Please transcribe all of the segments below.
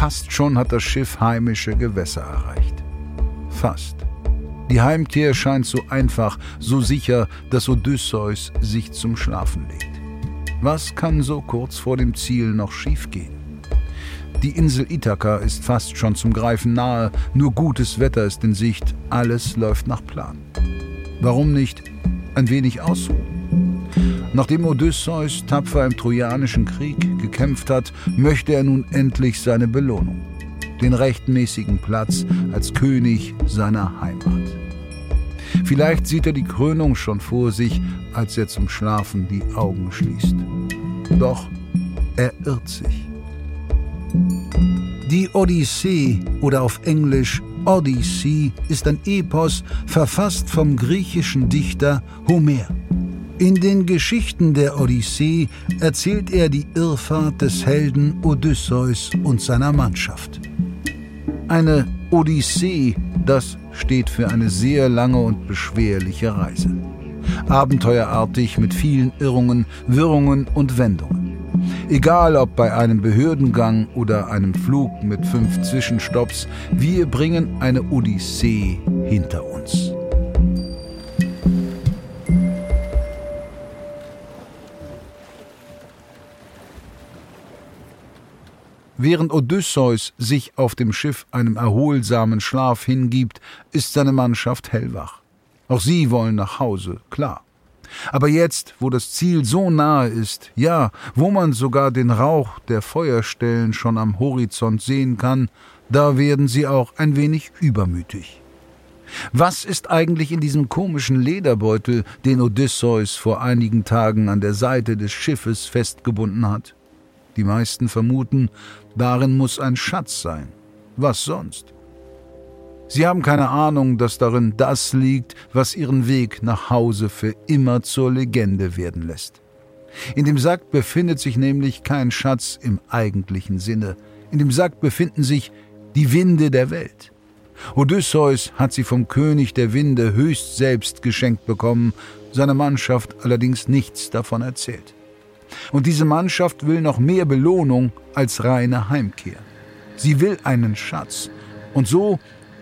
fast schon hat das Schiff heimische Gewässer erreicht. Fast. Die Heimkehr scheint so einfach, so sicher, dass Odysseus sich zum Schlafen legt. Was kann so kurz vor dem Ziel noch schiefgehen? Die Insel Ithaka ist fast schon zum Greifen nahe, nur gutes Wetter ist in Sicht, alles läuft nach Plan. Warum nicht ein wenig ausruhen? Nachdem Odysseus tapfer im Trojanischen Krieg gekämpft hat, möchte er nun endlich seine Belohnung, den rechtmäßigen Platz als König seiner Heimat. Vielleicht sieht er die Krönung schon vor sich, als er zum Schlafen die Augen schließt. Doch er irrt sich. Die Odyssee oder auf Englisch Odyssey ist ein Epos, verfasst vom griechischen Dichter Homer. In den Geschichten der Odyssee erzählt er die Irrfahrt des Helden Odysseus und seiner Mannschaft. Eine Odyssee, das steht für eine sehr lange und beschwerliche Reise. Abenteuerartig mit vielen Irrungen, Wirrungen und Wendungen. Egal ob bei einem Behördengang oder einem Flug mit fünf Zwischenstopps, wir bringen eine Odyssee hinter uns. Während Odysseus sich auf dem Schiff einem erholsamen Schlaf hingibt, ist seine Mannschaft hellwach. Auch sie wollen nach Hause, klar. Aber jetzt, wo das Ziel so nahe ist, ja, wo man sogar den Rauch der Feuerstellen schon am Horizont sehen kann, da werden sie auch ein wenig übermütig. Was ist eigentlich in diesem komischen Lederbeutel, den Odysseus vor einigen Tagen an der Seite des Schiffes festgebunden hat? Die meisten vermuten, darin muss ein Schatz sein. Was sonst? Sie haben keine Ahnung, dass darin das liegt, was ihren Weg nach Hause für immer zur Legende werden lässt. In dem Sack befindet sich nämlich kein Schatz im eigentlichen Sinne. In dem Sack befinden sich die Winde der Welt. Odysseus hat sie vom König der Winde höchst selbst geschenkt bekommen, seiner Mannschaft allerdings nichts davon erzählt. Und diese Mannschaft will noch mehr Belohnung als reine Heimkehr. Sie will einen Schatz. Und so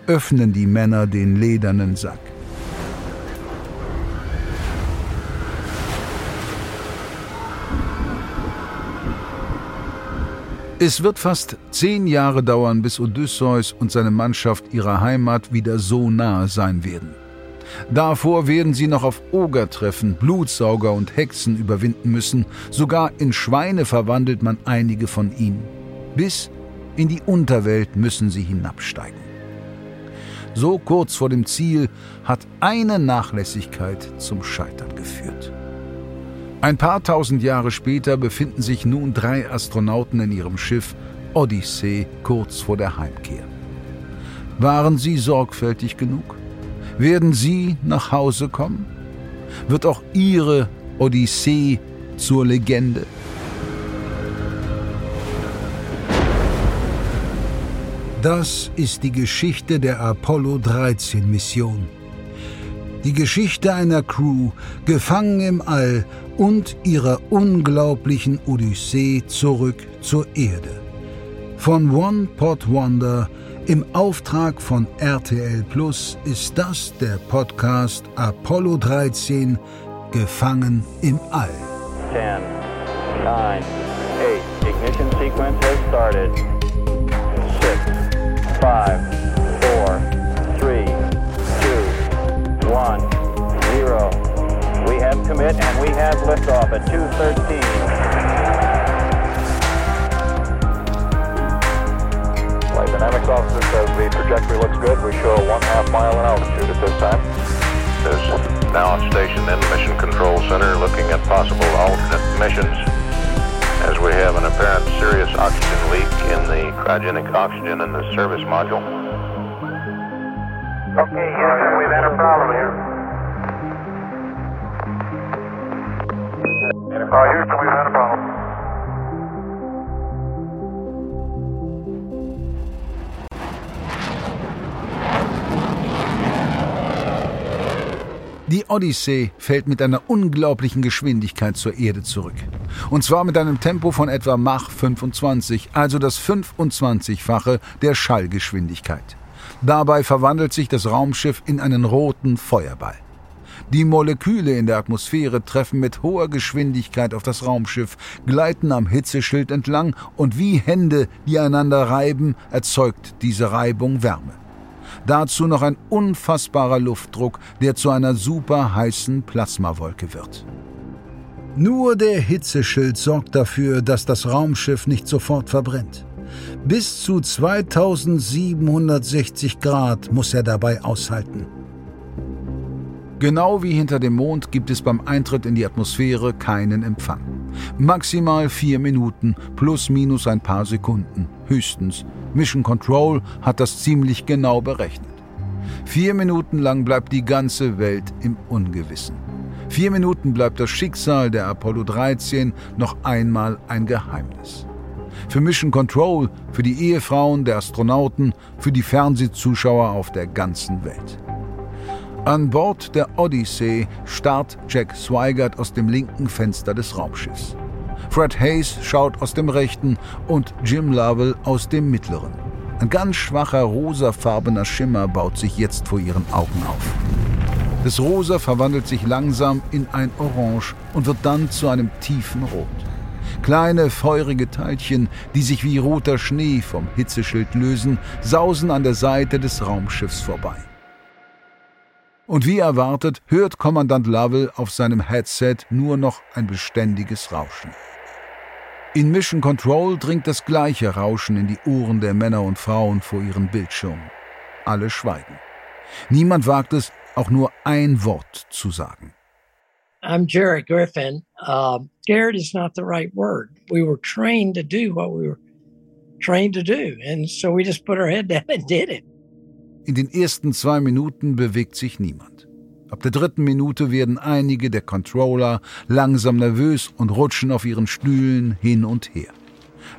öffnen die Männer den ledernen Sack. Es wird fast zehn Jahre dauern, bis Odysseus und seine Mannschaft ihrer Heimat wieder so nahe sein werden. Davor werden sie noch auf Oger treffen, Blutsauger und Hexen überwinden müssen, sogar in Schweine verwandelt man einige von ihnen. Bis in die Unterwelt müssen sie hinabsteigen so kurz vor dem Ziel, hat eine Nachlässigkeit zum Scheitern geführt. Ein paar tausend Jahre später befinden sich nun drei Astronauten in ihrem Schiff Odyssee kurz vor der Heimkehr. Waren sie sorgfältig genug? Werden sie nach Hause kommen? Wird auch ihre Odyssee zur Legende? Das ist die Geschichte der Apollo 13 Mission. Die Geschichte einer Crew, gefangen im All und ihrer unglaublichen Odyssee zurück zur Erde. Von One Pot Wonder im Auftrag von RTL Plus ist das der Podcast Apollo 13 Gefangen im All. 10, 9, 8, ignition sequence has started. 6, five, four, three, two, one, zero. We have commit and we have liftoff at 213. Officer says the trajectory looks good. We show one half mile in altitude at this time. Is now stationed in the Mission Control Center looking at possible alternate missions as we have an apparent serious oxygen leak in the cryogenic oxygen in the service module. Okay, Houston, we've had a problem here. Uh, Houston, we've had a problem. Die Odyssee fällt mit einer unglaublichen Geschwindigkeit zur Erde zurück. Und zwar mit einem Tempo von etwa Mach 25, also das 25-fache der Schallgeschwindigkeit. Dabei verwandelt sich das Raumschiff in einen roten Feuerball. Die Moleküle in der Atmosphäre treffen mit hoher Geschwindigkeit auf das Raumschiff, gleiten am Hitzeschild entlang und wie Hände, die einander reiben, erzeugt diese Reibung Wärme. Dazu noch ein unfassbarer Luftdruck, der zu einer super heißen Plasmawolke wird. Nur der Hitzeschild sorgt dafür, dass das Raumschiff nicht sofort verbrennt. Bis zu 2760 Grad muss er dabei aushalten. Genau wie hinter dem Mond gibt es beim Eintritt in die Atmosphäre keinen Empfang. Maximal vier Minuten plus minus ein paar Sekunden, höchstens. Mission Control hat das ziemlich genau berechnet. Vier Minuten lang bleibt die ganze Welt im Ungewissen. Vier Minuten bleibt das Schicksal der Apollo 13 noch einmal ein Geheimnis. Für Mission Control, für die Ehefrauen der Astronauten, für die Fernsehzuschauer auf der ganzen Welt. An Bord der Odyssey starrt Jack Swigert aus dem linken Fenster des Raumschiffs. Fred Hayes schaut aus dem rechten und Jim Lovell aus dem mittleren. Ein ganz schwacher rosafarbener Schimmer baut sich jetzt vor ihren Augen auf. Das Rosa verwandelt sich langsam in ein Orange und wird dann zu einem tiefen Rot. Kleine, feurige Teilchen, die sich wie roter Schnee vom Hitzeschild lösen, sausen an der Seite des Raumschiffs vorbei. Und wie erwartet, hört Kommandant Lovell auf seinem Headset nur noch ein beständiges Rauschen. In Mission Control dringt das gleiche Rauschen in die Ohren der Männer und Frauen vor ihren Bildschirmen. Alle schweigen. Niemand wagt es, auch nur ein Wort zu sagen. I'm Jerry Griffin. Uh, scared is not the right word. We were trained to do what we were trained to do. And so we just put our head down and did it. In den ersten zwei Minuten bewegt sich niemand. Ab der dritten Minute werden einige der Controller langsam nervös und rutschen auf ihren Stühlen hin und her.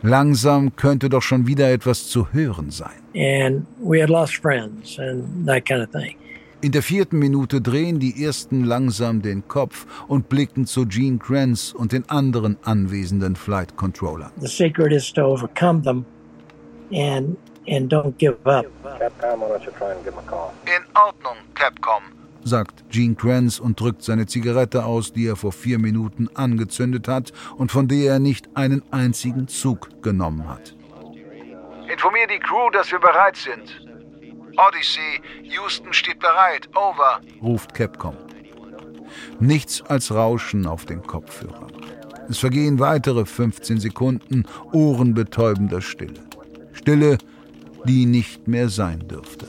Langsam könnte doch schon wieder etwas zu hören sein. And we had lost friends and that kind of thing. In der vierten Minute drehen die ersten langsam den Kopf und blicken zu Gene Kranz und den anderen anwesenden Flight Controller. The secret is to overcome them and and don't give up. Capcom, why don't you try and give him a call? In Ordnung, Capcom, sagt Gene Kranz und drückt seine Zigarette aus, die er vor vier Minuten angezündet hat und von der er nicht einen einzigen Zug genommen hat. Informier die Crew, dass wir bereit sind. Odyssey, Houston steht bereit, over, ruft Capcom. Nichts als Rauschen auf den Kopfhörern. Es vergehen weitere 15 Sekunden ohrenbetäubender Stille. Stille, die nicht mehr sein dürfte.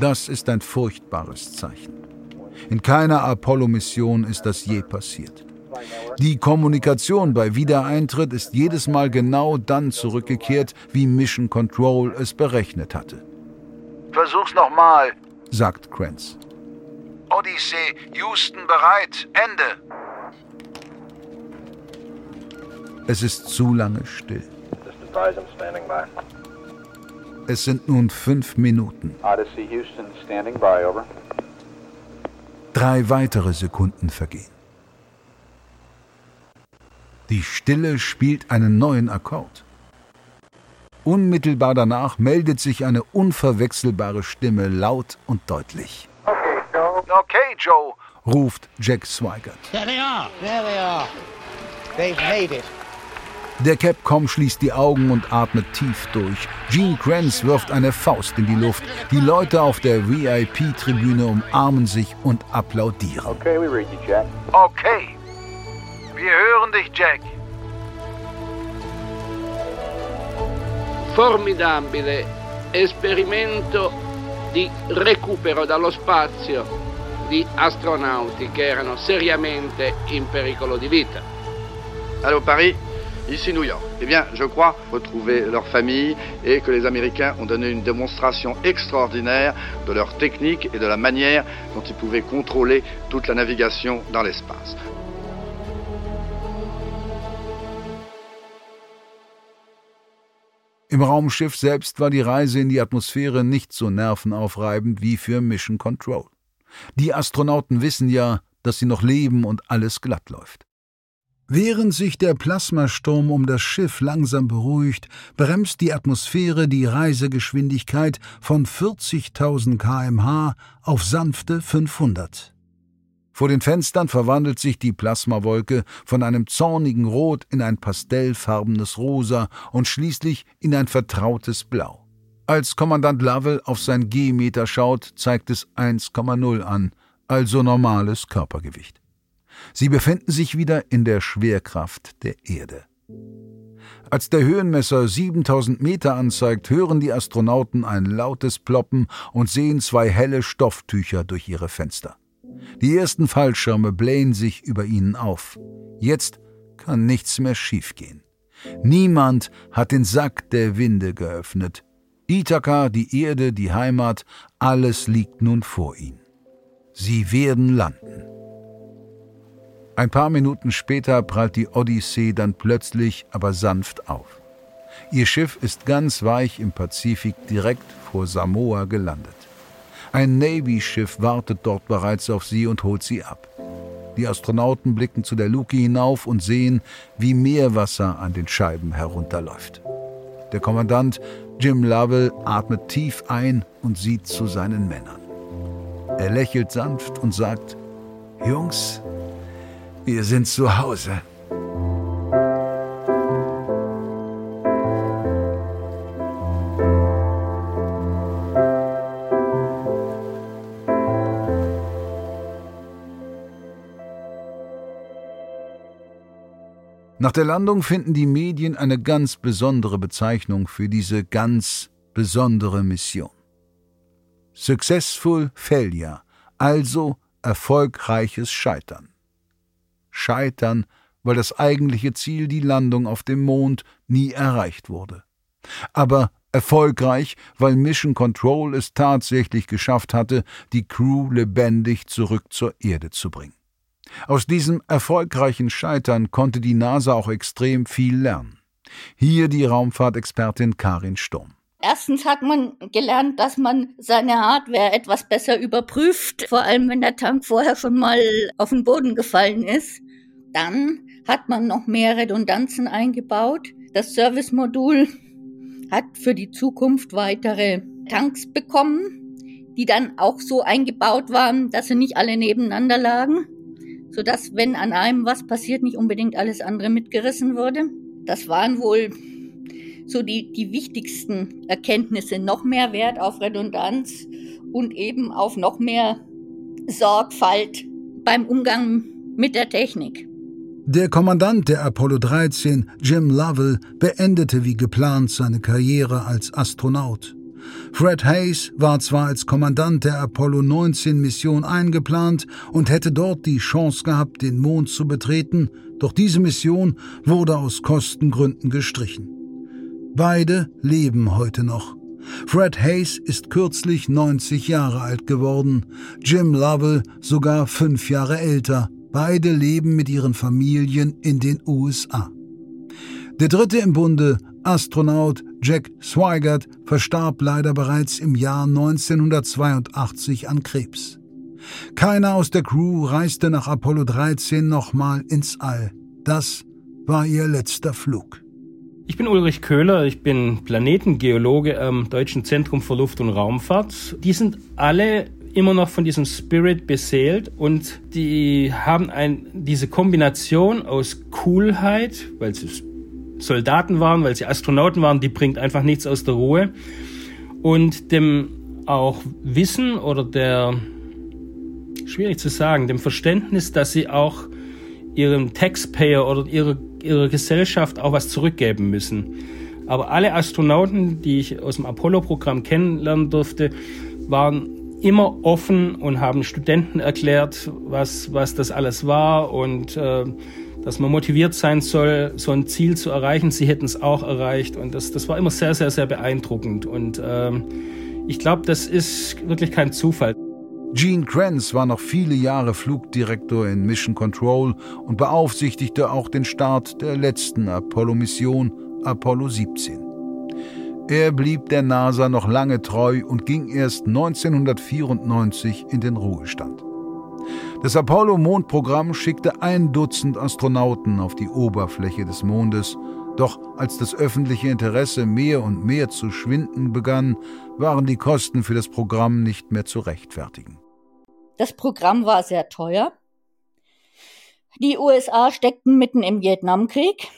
Das ist ein furchtbares Zeichen. In keiner Apollo-Mission ist das je passiert. Die Kommunikation bei Wiedereintritt ist jedes Mal genau dann zurückgekehrt, wie Mission Control es berechnet hatte. Versuch's nochmal, sagt Kranz. Odyssey, Houston bereit, Ende. Es ist zu lange still. Es sind nun fünf Minuten. Odyssey, Houston, standing by, over. Drei weitere Sekunden vergehen. Die Stille spielt einen neuen Akkord. Unmittelbar danach meldet sich eine unverwechselbare Stimme laut und deutlich. Okay, Joe. Okay, Joe, ruft Jack Swigert. There they are. There they are. They've made it. Der Capcom schließt die Augen und atmet tief durch. Gene Kranz wirft eine Faust in die Luft. Die Leute auf der VIP-Tribüne umarmen sich und applaudieren. Okay, we read you, Jack. Okay. Wir hören dich, Jack. formidabile esperimento di recupero dallo spazio di astronauti che erano seriamente in pericolo di vita. Allô Paris, ici New York. Eh bien, je crois retrouver leur famille et que les Américains ont donné une démonstration extraordinaire de leur technique et de la manière dont ils pouvaient contrôler toute la navigation dans l'espace. Im Raumschiff selbst war die Reise in die Atmosphäre nicht so nervenaufreibend wie für Mission Control. Die Astronauten wissen ja, dass sie noch leben und alles glatt läuft. Während sich der Plasmasturm um das Schiff langsam beruhigt, bremst die Atmosphäre die Reisegeschwindigkeit von 40.000 kmh auf sanfte 500. Vor den Fenstern verwandelt sich die Plasmawolke von einem zornigen Rot in ein pastellfarbenes Rosa und schließlich in ein vertrautes Blau. Als Kommandant Lovell auf sein G-Meter schaut, zeigt es 1,0 an, also normales Körpergewicht. Sie befinden sich wieder in der Schwerkraft der Erde. Als der Höhenmesser 7000 Meter anzeigt, hören die Astronauten ein lautes Ploppen und sehen zwei helle Stofftücher durch ihre Fenster. Die ersten Fallschirme blähen sich über ihnen auf. Jetzt kann nichts mehr schiefgehen. Niemand hat den Sack der Winde geöffnet. Ithaka, die Erde, die Heimat, alles liegt nun vor ihnen. Sie werden landen. Ein paar Minuten später prallt die Odyssee dann plötzlich, aber sanft auf. Ihr Schiff ist ganz weich im Pazifik direkt vor Samoa gelandet. Ein Navy-Schiff wartet dort bereits auf sie und holt sie ab. Die Astronauten blicken zu der Luke hinauf und sehen, wie Meerwasser an den Scheiben herunterläuft. Der Kommandant Jim Lovell atmet tief ein und sieht zu seinen Männern. Er lächelt sanft und sagt, Jungs, wir sind zu Hause. Nach der Landung finden die Medien eine ganz besondere Bezeichnung für diese ganz besondere Mission. Successful Failure, also erfolgreiches Scheitern scheitern, weil das eigentliche Ziel, die Landung auf dem Mond, nie erreicht wurde. Aber erfolgreich, weil Mission Control es tatsächlich geschafft hatte, die Crew lebendig zurück zur Erde zu bringen. Aus diesem erfolgreichen Scheitern konnte die NASA auch extrem viel lernen. Hier die Raumfahrtexpertin Karin Sturm. Erstens hat man gelernt, dass man seine Hardware etwas besser überprüft, vor allem wenn der Tank vorher schon mal auf den Boden gefallen ist. Dann hat man noch mehr Redundanzen eingebaut. Das Service-Modul hat für die Zukunft weitere Tanks bekommen, die dann auch so eingebaut waren, dass sie nicht alle nebeneinander lagen, sodass, wenn an einem was passiert, nicht unbedingt alles andere mitgerissen wurde. Das waren wohl so die, die wichtigsten Erkenntnisse. Noch mehr Wert auf Redundanz und eben auf noch mehr Sorgfalt beim Umgang mit der Technik. Der Kommandant der Apollo 13, Jim Lovell, beendete wie geplant seine Karriere als Astronaut. Fred Hayes war zwar als Kommandant der Apollo 19 Mission eingeplant und hätte dort die Chance gehabt, den Mond zu betreten, doch diese Mission wurde aus Kostengründen gestrichen. Beide leben heute noch. Fred Hayes ist kürzlich 90 Jahre alt geworden, Jim Lovell sogar fünf Jahre älter. Beide leben mit ihren Familien in den USA. Der dritte im Bunde, Astronaut Jack Swigert, verstarb leider bereits im Jahr 1982 an Krebs. Keiner aus der Crew reiste nach Apollo 13 nochmal ins All. Das war ihr letzter Flug. Ich bin Ulrich Köhler, ich bin Planetengeologe am Deutschen Zentrum für Luft- und Raumfahrt. Die sind alle immer noch von diesem Spirit beseelt und die haben ein, diese Kombination aus Coolheit, weil sie Soldaten waren, weil sie Astronauten waren, die bringt einfach nichts aus der Ruhe und dem auch Wissen oder der, schwierig zu sagen, dem Verständnis, dass sie auch ihrem Taxpayer oder ihrer, ihrer Gesellschaft auch was zurückgeben müssen. Aber alle Astronauten, die ich aus dem Apollo-Programm kennenlernen durfte, waren immer offen und haben Studenten erklärt, was, was das alles war und äh, dass man motiviert sein soll, so ein Ziel zu erreichen. Sie hätten es auch erreicht und das, das war immer sehr, sehr, sehr beeindruckend. Und ähm, ich glaube, das ist wirklich kein Zufall. Gene Kranz war noch viele Jahre Flugdirektor in Mission Control und beaufsichtigte auch den Start der letzten Apollo-Mission, Apollo 17. Er blieb der NASA noch lange treu und ging erst 1994 in den Ruhestand. Das Apollo-Mondprogramm schickte ein Dutzend Astronauten auf die Oberfläche des Mondes, doch als das öffentliche Interesse mehr und mehr zu schwinden begann, waren die Kosten für das Programm nicht mehr zu rechtfertigen. Das Programm war sehr teuer. Die USA steckten mitten im Vietnamkrieg,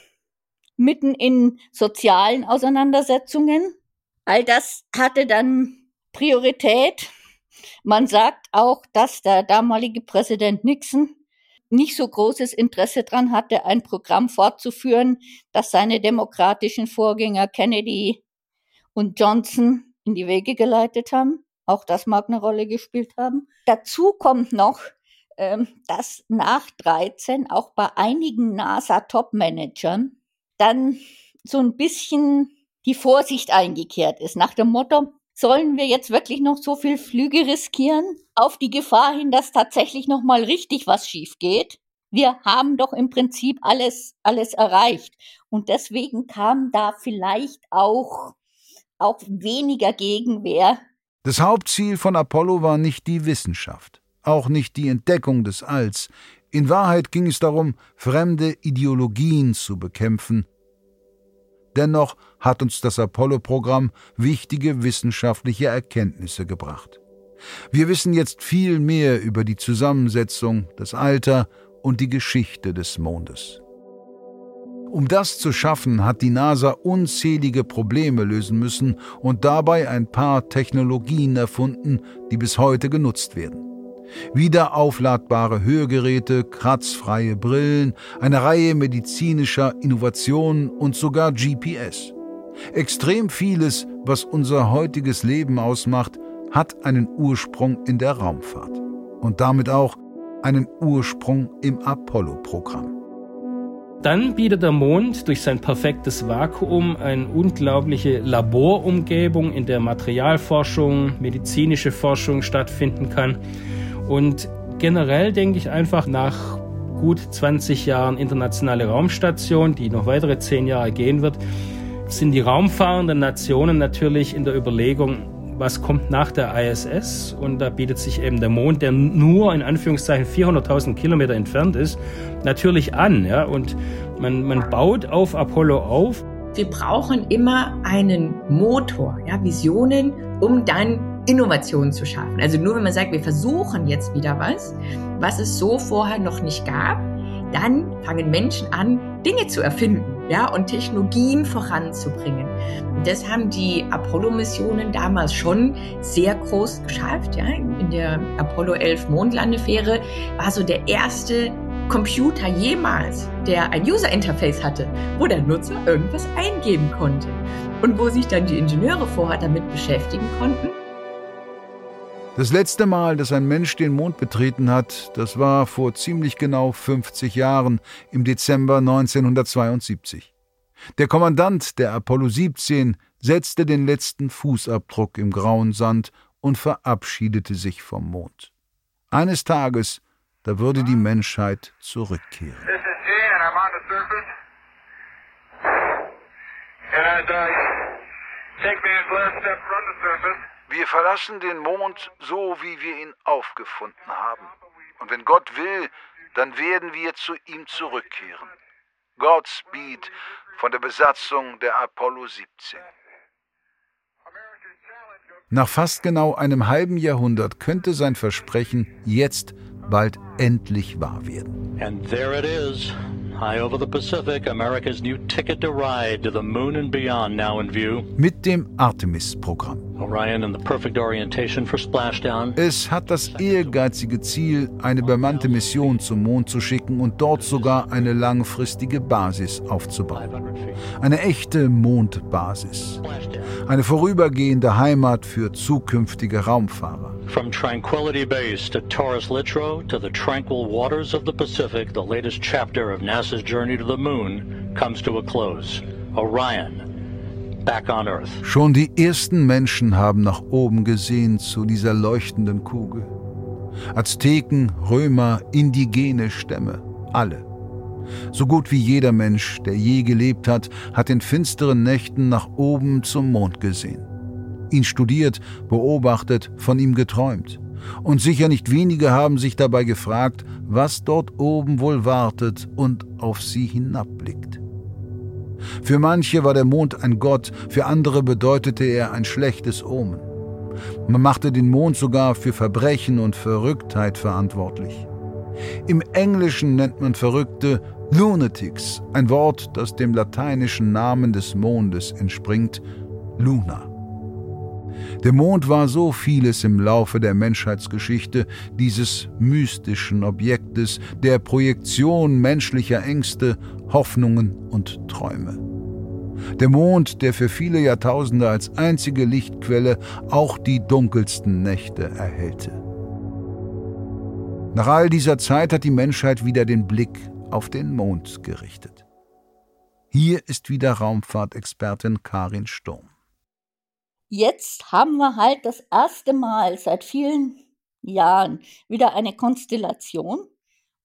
mitten in sozialen Auseinandersetzungen. All das hatte dann Priorität. Man sagt auch, dass der damalige Präsident Nixon nicht so großes Interesse daran hatte, ein Programm fortzuführen, das seine demokratischen Vorgänger Kennedy und Johnson in die Wege geleitet haben. Auch das mag eine Rolle gespielt haben. Dazu kommt noch, ähm, dass nach 13 auch bei einigen NASA-Top-Managern dann so ein bisschen die Vorsicht eingekehrt ist, nach dem Motto, sollen wir jetzt wirklich noch so viel Flüge riskieren auf die Gefahr hin, dass tatsächlich noch mal richtig was schief geht? Wir haben doch im Prinzip alles alles erreicht und deswegen kam da vielleicht auch auch weniger Gegenwehr. Das Hauptziel von Apollo war nicht die Wissenschaft, auch nicht die Entdeckung des Alls. In Wahrheit ging es darum, fremde Ideologien zu bekämpfen Dennoch hat uns das Apollo-Programm wichtige wissenschaftliche Erkenntnisse gebracht. Wir wissen jetzt viel mehr über die Zusammensetzung, das Alter und die Geschichte des Mondes. Um das zu schaffen, hat die NASA unzählige Probleme lösen müssen und dabei ein paar Technologien erfunden, die bis heute genutzt werden wiederaufladbare Hörgeräte, kratzfreie Brillen, eine Reihe medizinischer Innovationen und sogar GPS. Extrem vieles, was unser heutiges Leben ausmacht, hat einen Ursprung in der Raumfahrt und damit auch einen Ursprung im Apollo-Programm. Dann bietet der Mond durch sein perfektes Vakuum eine unglaubliche Laborumgebung, in der Materialforschung, medizinische Forschung stattfinden kann. Und generell denke ich einfach nach gut 20 Jahren internationale Raumstation, die noch weitere 10 Jahre gehen wird, sind die raumfahrenden Nationen natürlich in der Überlegung, was kommt nach der ISS und da bietet sich eben der Mond, der nur in Anführungszeichen 400.000 Kilometer entfernt ist, natürlich an. Ja? Und man, man baut auf Apollo auf. Wir brauchen immer einen Motor, ja, Visionen, um dann Innovationen zu schaffen. Also nur wenn man sagt, wir versuchen jetzt wieder was, was es so vorher noch nicht gab, dann fangen Menschen an, Dinge zu erfinden, ja, und Technologien voranzubringen. Und das haben die Apollo-Missionen damals schon sehr groß geschafft, ja. In der Apollo 11 Mondlandefähre war so der erste Computer jemals, der ein User-Interface hatte, wo der Nutzer irgendwas eingeben konnte und wo sich dann die Ingenieure vorher damit beschäftigen konnten, das letzte Mal, dass ein Mensch den Mond betreten hat, das war vor ziemlich genau 50 Jahren im Dezember 1972. Der Kommandant der Apollo 17 setzte den letzten Fußabdruck im grauen Sand und verabschiedete sich vom Mond. Eines Tages, da würde die Menschheit zurückkehren. And I take man's last step from the surface, wir verlassen den Mond so, wie wir ihn aufgefunden haben. Und wenn Gott will, dann werden wir zu ihm zurückkehren. Godspeed von der Besatzung der Apollo 17. Nach fast genau einem halben Jahrhundert könnte sein Versprechen jetzt bald endlich wahr werden. And there it is. High over the Pacific, America's new ticket to ride to the moon and beyond now in view. Mit dem Artemis-Programm. Orion in the perfect orientation for splashdown. Es hat das ehrgeizige Ziel, eine bemannte Mission zum Mond zu schicken und dort sogar eine langfristige Basis aufzubauen. Eine echte Mondbasis. Eine vorübergehende Heimat für zukünftige Raumfahrer. From Tranquility Base to Taurus Littrow to the tranquil waters of the Pacific, the latest chapter of NASA's journey to the moon comes to a close. Orion, back on Earth. Schon die ersten Menschen haben nach oben gesehen zu dieser leuchtenden Kugel. Azteken, Römer, indigene Stämme, alle. So gut wie jeder Mensch, der je gelebt hat, hat in finsteren Nächten nach oben zum Mond gesehen ihn studiert, beobachtet, von ihm geträumt. Und sicher nicht wenige haben sich dabei gefragt, was dort oben wohl wartet und auf sie hinabblickt. Für manche war der Mond ein Gott, für andere bedeutete er ein schlechtes Omen. Man machte den Mond sogar für Verbrechen und Verrücktheit verantwortlich. Im Englischen nennt man Verrückte Lunatics, ein Wort, das dem lateinischen Namen des Mondes entspringt, Luna. Der Mond war so vieles im Laufe der Menschheitsgeschichte, dieses mystischen Objektes, der Projektion menschlicher Ängste, Hoffnungen und Träume. Der Mond, der für viele Jahrtausende als einzige Lichtquelle auch die dunkelsten Nächte erhellte. Nach all dieser Zeit hat die Menschheit wieder den Blick auf den Mond gerichtet. Hier ist wieder Raumfahrtexpertin Karin Sturm. Jetzt haben wir halt das erste Mal seit vielen Jahren wieder eine Konstellation,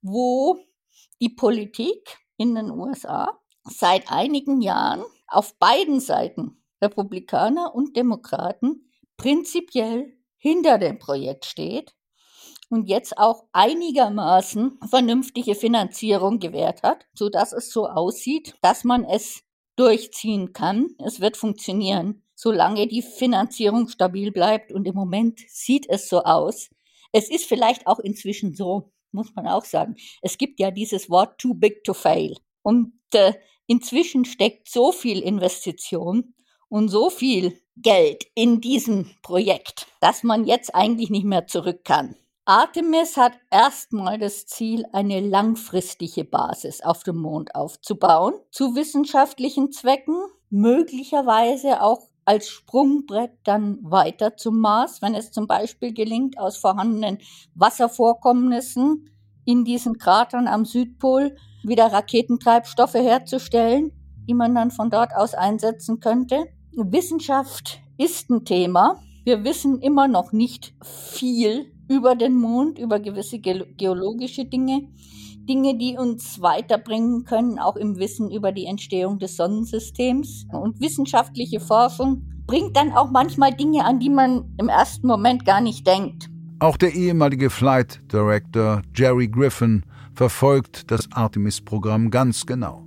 wo die Politik in den USA seit einigen Jahren auf beiden Seiten, Republikaner und Demokraten, prinzipiell hinter dem Projekt steht und jetzt auch einigermaßen vernünftige Finanzierung gewährt hat, so dass es so aussieht, dass man es durchziehen kann. Es wird funktionieren, solange die Finanzierung stabil bleibt. Und im Moment sieht es so aus. Es ist vielleicht auch inzwischen so, muss man auch sagen. Es gibt ja dieses Wort too big to fail. Und äh, inzwischen steckt so viel Investition und so viel Geld in diesem Projekt, dass man jetzt eigentlich nicht mehr zurück kann. Artemis hat erstmal das Ziel, eine langfristige Basis auf dem Mond aufzubauen, zu wissenschaftlichen Zwecken, möglicherweise auch als Sprungbrett dann weiter zum Mars, wenn es zum Beispiel gelingt, aus vorhandenen Wasservorkommnissen in diesen Kratern am Südpol wieder Raketentreibstoffe herzustellen, die man dann von dort aus einsetzen könnte. Wissenschaft ist ein Thema. Wir wissen immer noch nicht viel über den Mond, über gewisse geologische Dinge, Dinge, die uns weiterbringen können, auch im Wissen über die Entstehung des Sonnensystems. Und wissenschaftliche Forschung bringt dann auch manchmal Dinge an, die man im ersten Moment gar nicht denkt. Auch der ehemalige Flight Director Jerry Griffin verfolgt das Artemis-Programm ganz genau.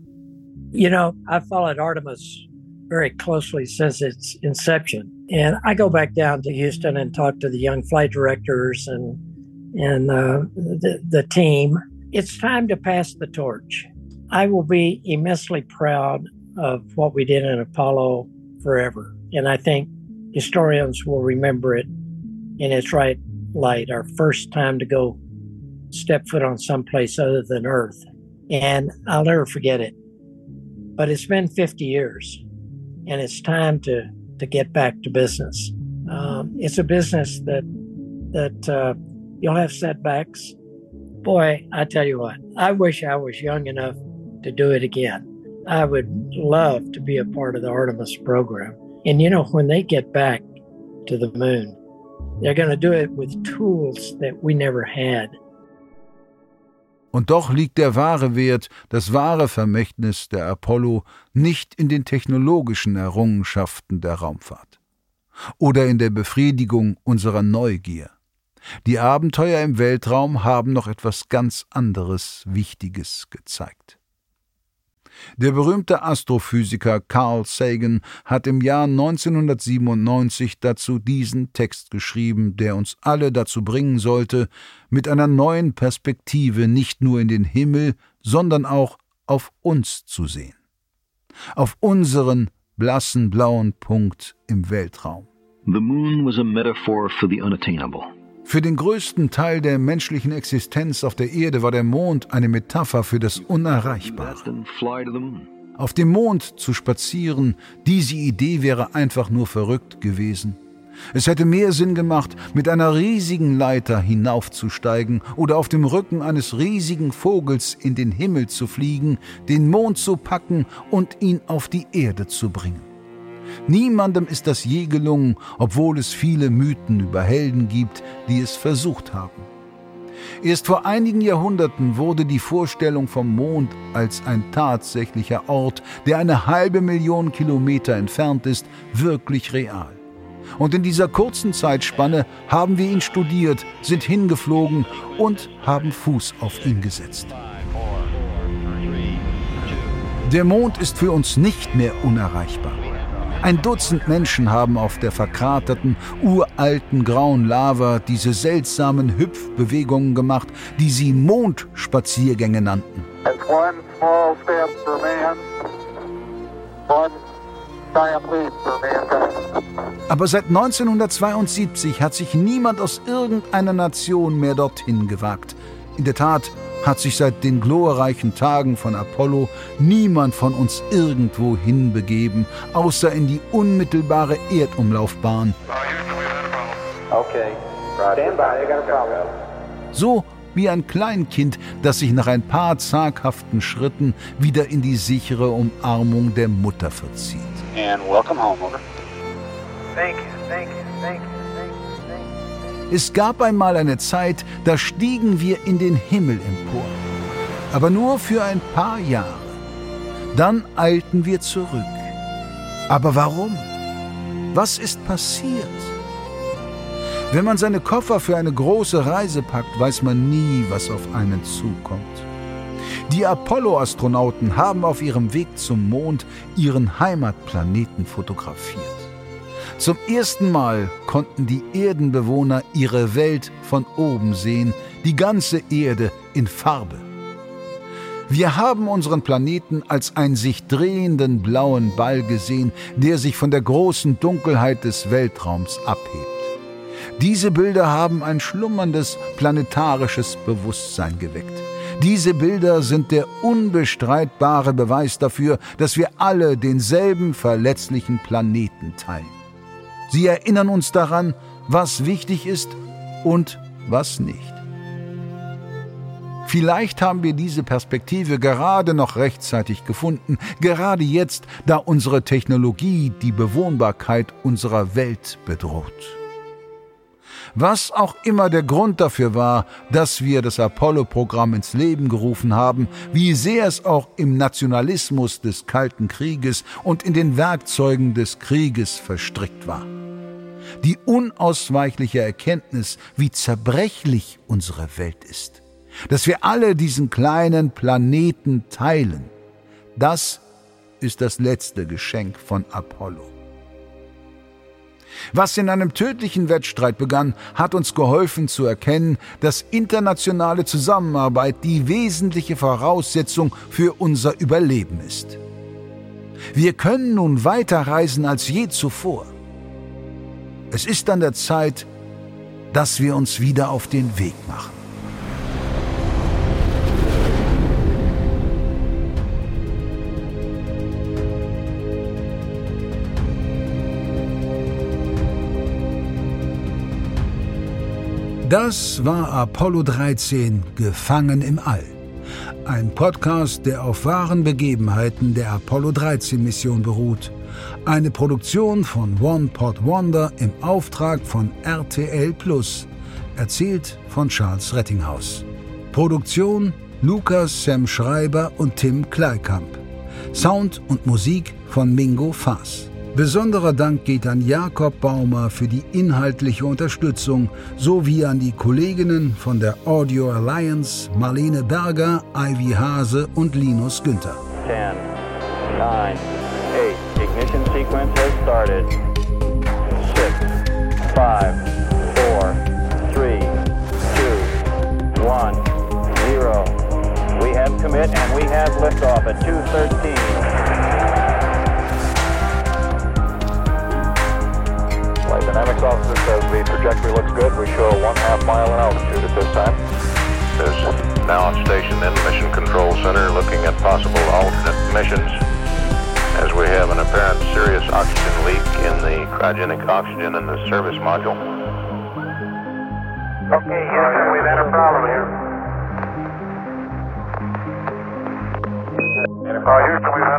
You know, I followed Artemis very closely since its inception. And I go back down to Houston and talk to the young flight directors and and uh, the, the team. It's time to pass the torch. I will be immensely proud of what we did in Apollo forever. And I think historians will remember it in its right light, our first time to go step foot on someplace other than Earth. And I'll never forget it. But it's been 50 years, and it's time to to get back to business. Um, it's a business that that uh, you'll have setbacks. Boy, I tell you what, I wish I was young enough to do it again. I would love to be a part of the Artemis program. And you know, when they get back to the moon, they're going to do it with tools that we never had. Und doch liegt der wahre Wert, das wahre Vermächtnis der Apollo nicht in den technologischen Errungenschaften der Raumfahrt oder in der Befriedigung unserer Neugier. Die Abenteuer im Weltraum haben noch etwas ganz anderes Wichtiges gezeigt. Der berühmte Astrophysiker Carl Sagan hat im Jahr 1997 dazu diesen Text geschrieben, der uns alle dazu bringen sollte, mit einer neuen Perspektive nicht nur in den Himmel, sondern auch auf uns zu sehen. Auf unseren blassen blauen Punkt im Weltraum. The moon was a metaphor for the unattainable. Für den größten Teil der menschlichen Existenz auf der Erde war der Mond eine Metapher für das Unerreichbare. Auf dem Mond zu spazieren, diese Idee wäre einfach nur verrückt gewesen. Es hätte mehr Sinn gemacht, mit einer riesigen Leiter hinaufzusteigen oder auf dem Rücken eines riesigen Vogels in den Himmel zu fliegen, den Mond zu packen und ihn auf die Erde zu bringen. Niemandem ist das je gelungen, obwohl es viele Mythen über Helden gibt, die es versucht haben. Erst vor einigen Jahrhunderten wurde die Vorstellung vom Mond als ein tatsächlicher Ort, der eine halbe Million Kilometer entfernt ist, wirklich real. Und in dieser kurzen Zeitspanne haben wir ihn studiert, sind hingeflogen und haben Fuß auf ihn gesetzt. Der Mond ist für uns nicht mehr unerreichbar. Ein Dutzend Menschen haben auf der verkraterten, uralten grauen Lava diese seltsamen Hüpfbewegungen gemacht, die sie Mondspaziergänge nannten. Aber seit 1972 hat sich niemand aus irgendeiner Nation mehr dorthin gewagt. In der Tat hat sich seit den glorreichen Tagen von Apollo niemand von uns irgendwo hinbegeben, außer in die unmittelbare Erdumlaufbahn. So wie ein Kleinkind, das sich nach ein paar zaghaften Schritten wieder in die sichere Umarmung der Mutter verzieht. And welcome home, over. Thank you, thank you, thank you. Es gab einmal eine Zeit, da stiegen wir in den Himmel empor. Aber nur für ein paar Jahre. Dann eilten wir zurück. Aber warum? Was ist passiert? Wenn man seine Koffer für eine große Reise packt, weiß man nie, was auf einen zukommt. Die Apollo-Astronauten haben auf ihrem Weg zum Mond ihren Heimatplaneten fotografiert. Zum ersten Mal konnten die Erdenbewohner ihre Welt von oben sehen, die ganze Erde in Farbe. Wir haben unseren Planeten als einen sich drehenden blauen Ball gesehen, der sich von der großen Dunkelheit des Weltraums abhebt. Diese Bilder haben ein schlummerndes planetarisches Bewusstsein geweckt. Diese Bilder sind der unbestreitbare Beweis dafür, dass wir alle denselben verletzlichen Planeten teilen. Sie erinnern uns daran, was wichtig ist und was nicht. Vielleicht haben wir diese Perspektive gerade noch rechtzeitig gefunden, gerade jetzt, da unsere Technologie die Bewohnbarkeit unserer Welt bedroht. Was auch immer der Grund dafür war, dass wir das Apollo-Programm ins Leben gerufen haben, wie sehr es auch im Nationalismus des Kalten Krieges und in den Werkzeugen des Krieges verstrickt war die unausweichliche Erkenntnis, wie zerbrechlich unsere Welt ist, dass wir alle diesen kleinen Planeten teilen, das ist das letzte Geschenk von Apollo. Was in einem tödlichen Wettstreit begann, hat uns geholfen zu erkennen, dass internationale Zusammenarbeit die wesentliche Voraussetzung für unser Überleben ist. Wir können nun weiter reisen als je zuvor. Es ist an der Zeit, dass wir uns wieder auf den Weg machen. Das war Apollo 13, Gefangen im All. Ein Podcast, der auf wahren Begebenheiten der Apollo 13 Mission beruht eine Produktion von One Pot Wonder im Auftrag von RTL Plus. Erzählt von Charles Rettinghaus. Produktion Lukas Sam Schreiber und Tim Kleikamp. Sound und Musik von Mingo Faas. Besonderer Dank geht an Jakob Baumer für die inhaltliche Unterstützung sowie an die Kolleginnen von der Audio Alliance Marlene Berger, Ivy Hase und Linus Günther. 10, 9, Ignition sequence has started. Six, five, four, three, two, one, zero. We have commit and we have liftoff at 213. Dynamics officer says the trajectory looks good. We show a one half mile in altitude at this time. Is now on station in the Mission Control Center looking at possible alternate missions as we have an apparent serious oxygen leak in the cryogenic oxygen in the service module. Okay, Houston, we've had a problem here. Uh, Houston, we've had a problem.